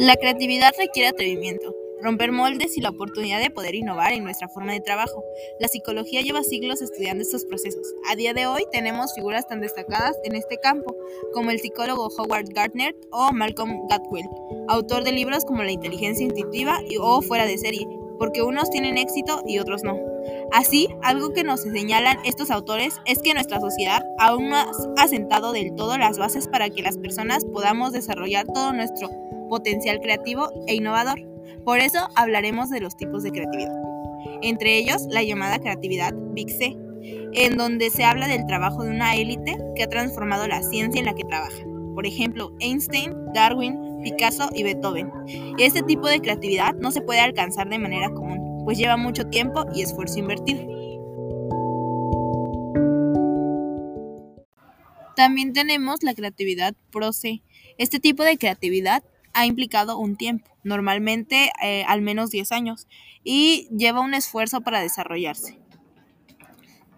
La creatividad requiere atrevimiento, romper moldes y la oportunidad de poder innovar en nuestra forma de trabajo. La psicología lleva siglos estudiando estos procesos. A día de hoy tenemos figuras tan destacadas en este campo como el psicólogo Howard Gardner o Malcolm Gladwell, autor de libros como La inteligencia intuitiva o Fuera de serie, porque unos tienen éxito y otros no. Así, algo que nos señalan estos autores es que nuestra sociedad aún no ha sentado del todo las bases para que las personas podamos desarrollar todo nuestro potencial creativo e innovador. Por eso hablaremos de los tipos de creatividad. Entre ellos, la llamada creatividad Big C, en donde se habla del trabajo de una élite que ha transformado la ciencia en la que trabaja. Por ejemplo, Einstein, Darwin, Picasso y Beethoven. Este tipo de creatividad no se puede alcanzar de manera común, pues lleva mucho tiempo y esfuerzo invertido. También tenemos la creatividad pro se. Este tipo de creatividad ha implicado un tiempo, normalmente eh, al menos 10 años, y lleva un esfuerzo para desarrollarse.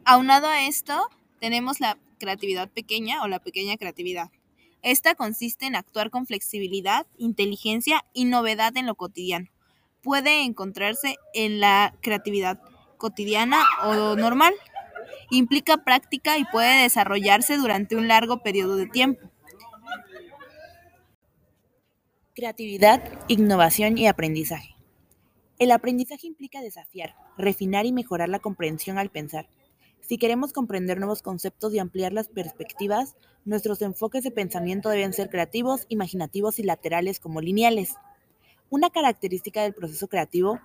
Aunado a esto, tenemos la creatividad pequeña o la pequeña creatividad. Esta consiste en actuar con flexibilidad, inteligencia y novedad en lo cotidiano. Puede encontrarse en la creatividad cotidiana o normal. Implica práctica y puede desarrollarse durante un largo periodo de tiempo. Creatividad, innovación y aprendizaje. El aprendizaje implica desafiar, refinar y mejorar la comprensión al pensar. Si queremos comprender nuevos conceptos y ampliar las perspectivas, nuestros enfoques de pensamiento deben ser creativos, imaginativos y laterales como lineales. Una característica del proceso creativo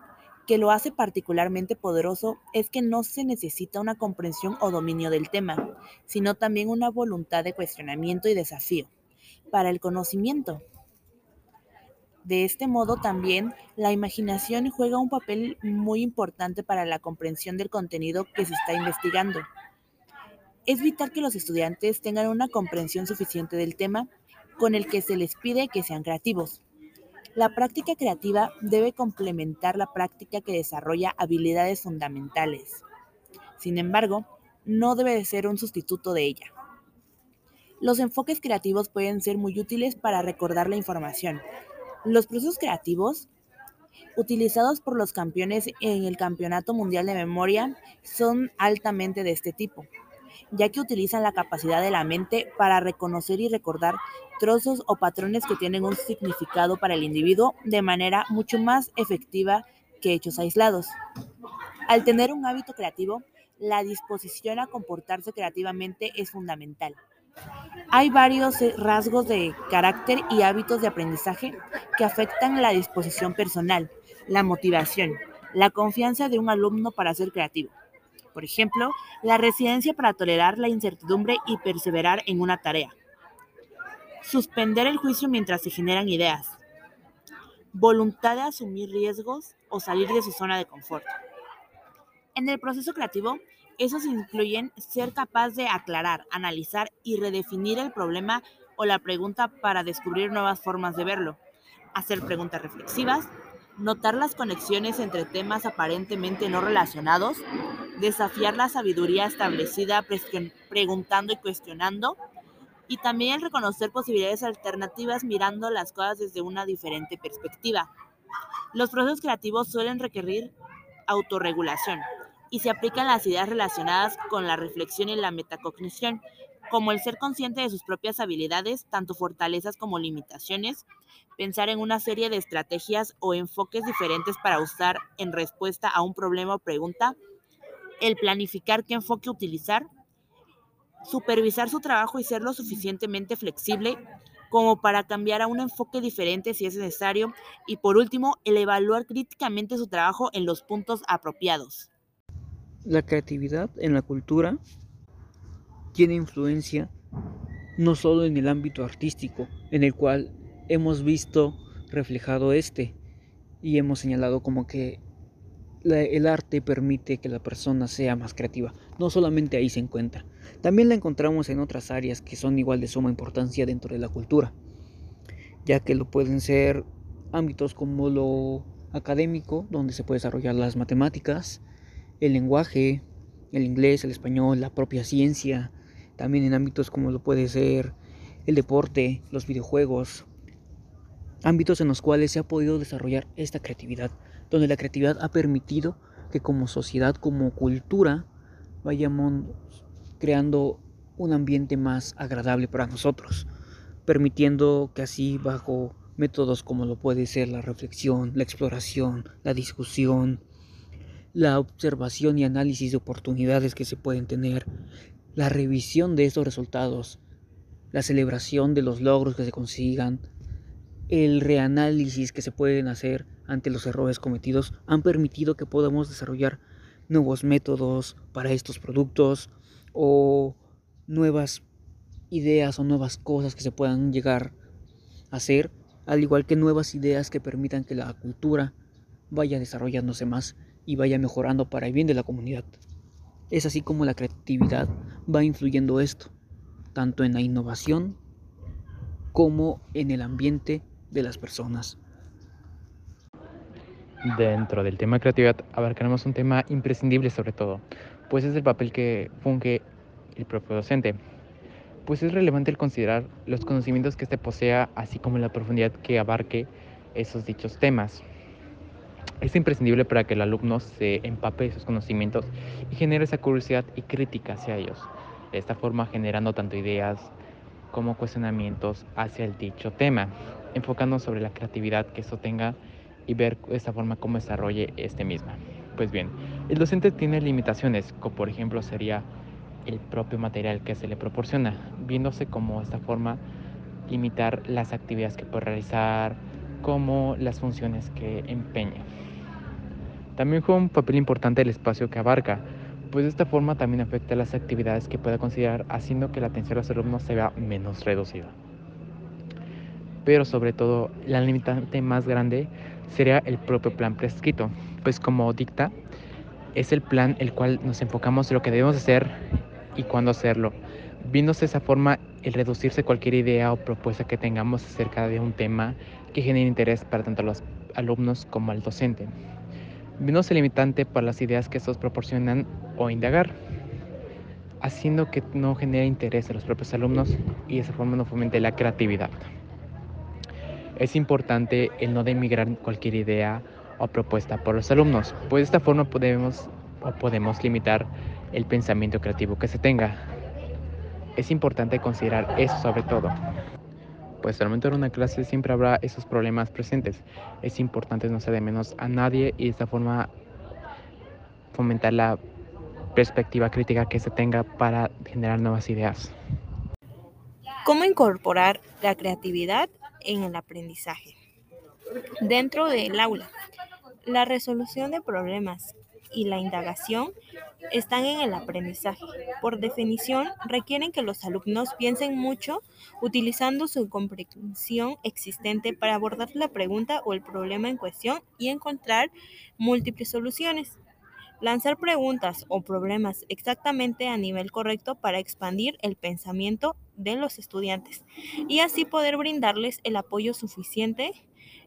que lo hace particularmente poderoso es que no se necesita una comprensión o dominio del tema, sino también una voluntad de cuestionamiento y desafío. Para el conocimiento, de este modo también la imaginación juega un papel muy importante para la comprensión del contenido que se está investigando. Es vital que los estudiantes tengan una comprensión suficiente del tema con el que se les pide que sean creativos. La práctica creativa debe complementar la práctica que desarrolla habilidades fundamentales. Sin embargo, no debe ser un sustituto de ella. Los enfoques creativos pueden ser muy útiles para recordar la información, los procesos creativos utilizados por los campeones en el Campeonato Mundial de Memoria son altamente de este tipo, ya que utilizan la capacidad de la mente para reconocer y recordar trozos o patrones que tienen un significado para el individuo de manera mucho más efectiva que hechos aislados. Al tener un hábito creativo, la disposición a comportarse creativamente es fundamental. Hay varios eh, rasgos de carácter y hábitos de aprendizaje que afectan la disposición personal, la motivación, la confianza de un alumno para ser creativo. Por ejemplo, la resiliencia para tolerar la incertidumbre y perseverar en una tarea. Suspender el juicio mientras se generan ideas. Voluntad de asumir riesgos o salir de su zona de confort. En el proceso creativo, esos incluyen ser capaz de aclarar, analizar y redefinir el problema o la pregunta para descubrir nuevas formas de verlo, hacer preguntas reflexivas, notar las conexiones entre temas aparentemente no relacionados, desafiar la sabiduría establecida preguntando y cuestionando, y también reconocer posibilidades alternativas mirando las cosas desde una diferente perspectiva. Los procesos creativos suelen requerir autorregulación, y se aplican las ideas relacionadas con la reflexión y la metacognición, como el ser consciente de sus propias habilidades, tanto fortalezas como limitaciones, pensar en una serie de estrategias o enfoques diferentes para usar en respuesta a un problema o pregunta, el planificar qué enfoque utilizar, supervisar su trabajo y ser lo suficientemente flexible como para cambiar a un enfoque diferente si es necesario, y por último, el evaluar críticamente su trabajo en los puntos apropiados. La creatividad en la cultura tiene influencia no solo en el ámbito artístico, en el cual hemos visto reflejado este y hemos señalado como que el arte permite que la persona sea más creativa. No solamente ahí se encuentra, también la encontramos en otras áreas que son igual de suma importancia dentro de la cultura, ya que lo pueden ser ámbitos como lo académico, donde se puede desarrollar las matemáticas, el lenguaje, el inglés, el español, la propia ciencia, también en ámbitos como lo puede ser el deporte, los videojuegos, ámbitos en los cuales se ha podido desarrollar esta creatividad, donde la creatividad ha permitido que como sociedad, como cultura, vayamos creando un ambiente más agradable para nosotros, permitiendo que así bajo métodos como lo puede ser la reflexión, la exploración, la discusión, la observación y análisis de oportunidades que se pueden tener, la revisión de estos resultados, la celebración de los logros que se consigan, el reanálisis que se pueden hacer ante los errores cometidos han permitido que podamos desarrollar nuevos métodos para estos productos o nuevas ideas o nuevas cosas que se puedan llegar a hacer, al igual que nuevas ideas que permitan que la cultura vaya desarrollándose más y vaya mejorando para el bien de la comunidad. Es así como la creatividad va influyendo esto, tanto en la innovación como en el ambiente de las personas. Dentro del tema creatividad abarcaremos un tema imprescindible sobre todo, pues es el papel que funge el propio docente. Pues es relevante el considerar los conocimientos que éste posea, así como la profundidad que abarque esos dichos temas. Es imprescindible para que el alumno se empape de sus conocimientos y genere esa curiosidad y crítica hacia ellos, de esta forma generando tanto ideas como cuestionamientos hacia el dicho tema enfocando sobre la creatividad que esto tenga y ver de esta forma cómo desarrolle este misma. Pues bien, el docente tiene limitaciones, como por ejemplo sería el propio material que se le proporciona, viéndose como esta forma limitar las actividades que puede realizar, como las funciones que empeña. También juega un papel importante el espacio que abarca, pues de esta forma también afecta las actividades que pueda considerar, haciendo que la atención a los alumnos se vea menos reducida. Pero sobre todo la limitante más grande sería el propio plan prescrito, pues como dicta, es el plan el cual nos enfocamos en lo que debemos hacer y cuándo hacerlo, viéndose de esa forma el reducirse cualquier idea o propuesta que tengamos acerca de un tema que genere interés para tanto los alumnos como al docente, viéndose limitante para las ideas que estos proporcionan o indagar, haciendo que no genere interés a los propios alumnos y de esa forma no fomente la creatividad es importante el no demigrar cualquier idea o propuesta por los alumnos, pues de esta forma podemos, o podemos limitar el pensamiento creativo que se tenga. Es importante considerar eso sobre todo, pues al momento de una clase siempre habrá esos problemas presentes. Es importante no de menos a nadie y de esta forma fomentar la perspectiva crítica que se tenga para generar nuevas ideas. ¿Cómo incorporar la creatividad en el aprendizaje. Dentro del aula, la resolución de problemas y la indagación están en el aprendizaje. Por definición, requieren que los alumnos piensen mucho utilizando su comprensión existente para abordar la pregunta o el problema en cuestión y encontrar múltiples soluciones lanzar preguntas o problemas exactamente a nivel correcto para expandir el pensamiento de los estudiantes y así poder brindarles el apoyo suficiente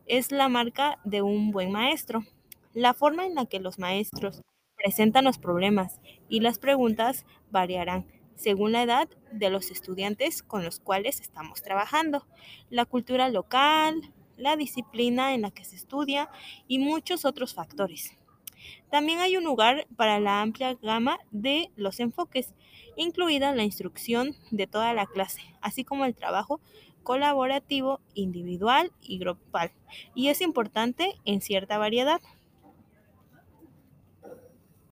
es la marca de un buen maestro. La forma en la que los maestros presentan los problemas y las preguntas variarán según la edad de los estudiantes con los cuales estamos trabajando, la cultura local, la disciplina en la que se estudia y muchos otros factores. También hay un lugar para la amplia gama de los enfoques, incluida la instrucción de toda la clase, así como el trabajo colaborativo, individual y grupal, y es importante en cierta variedad.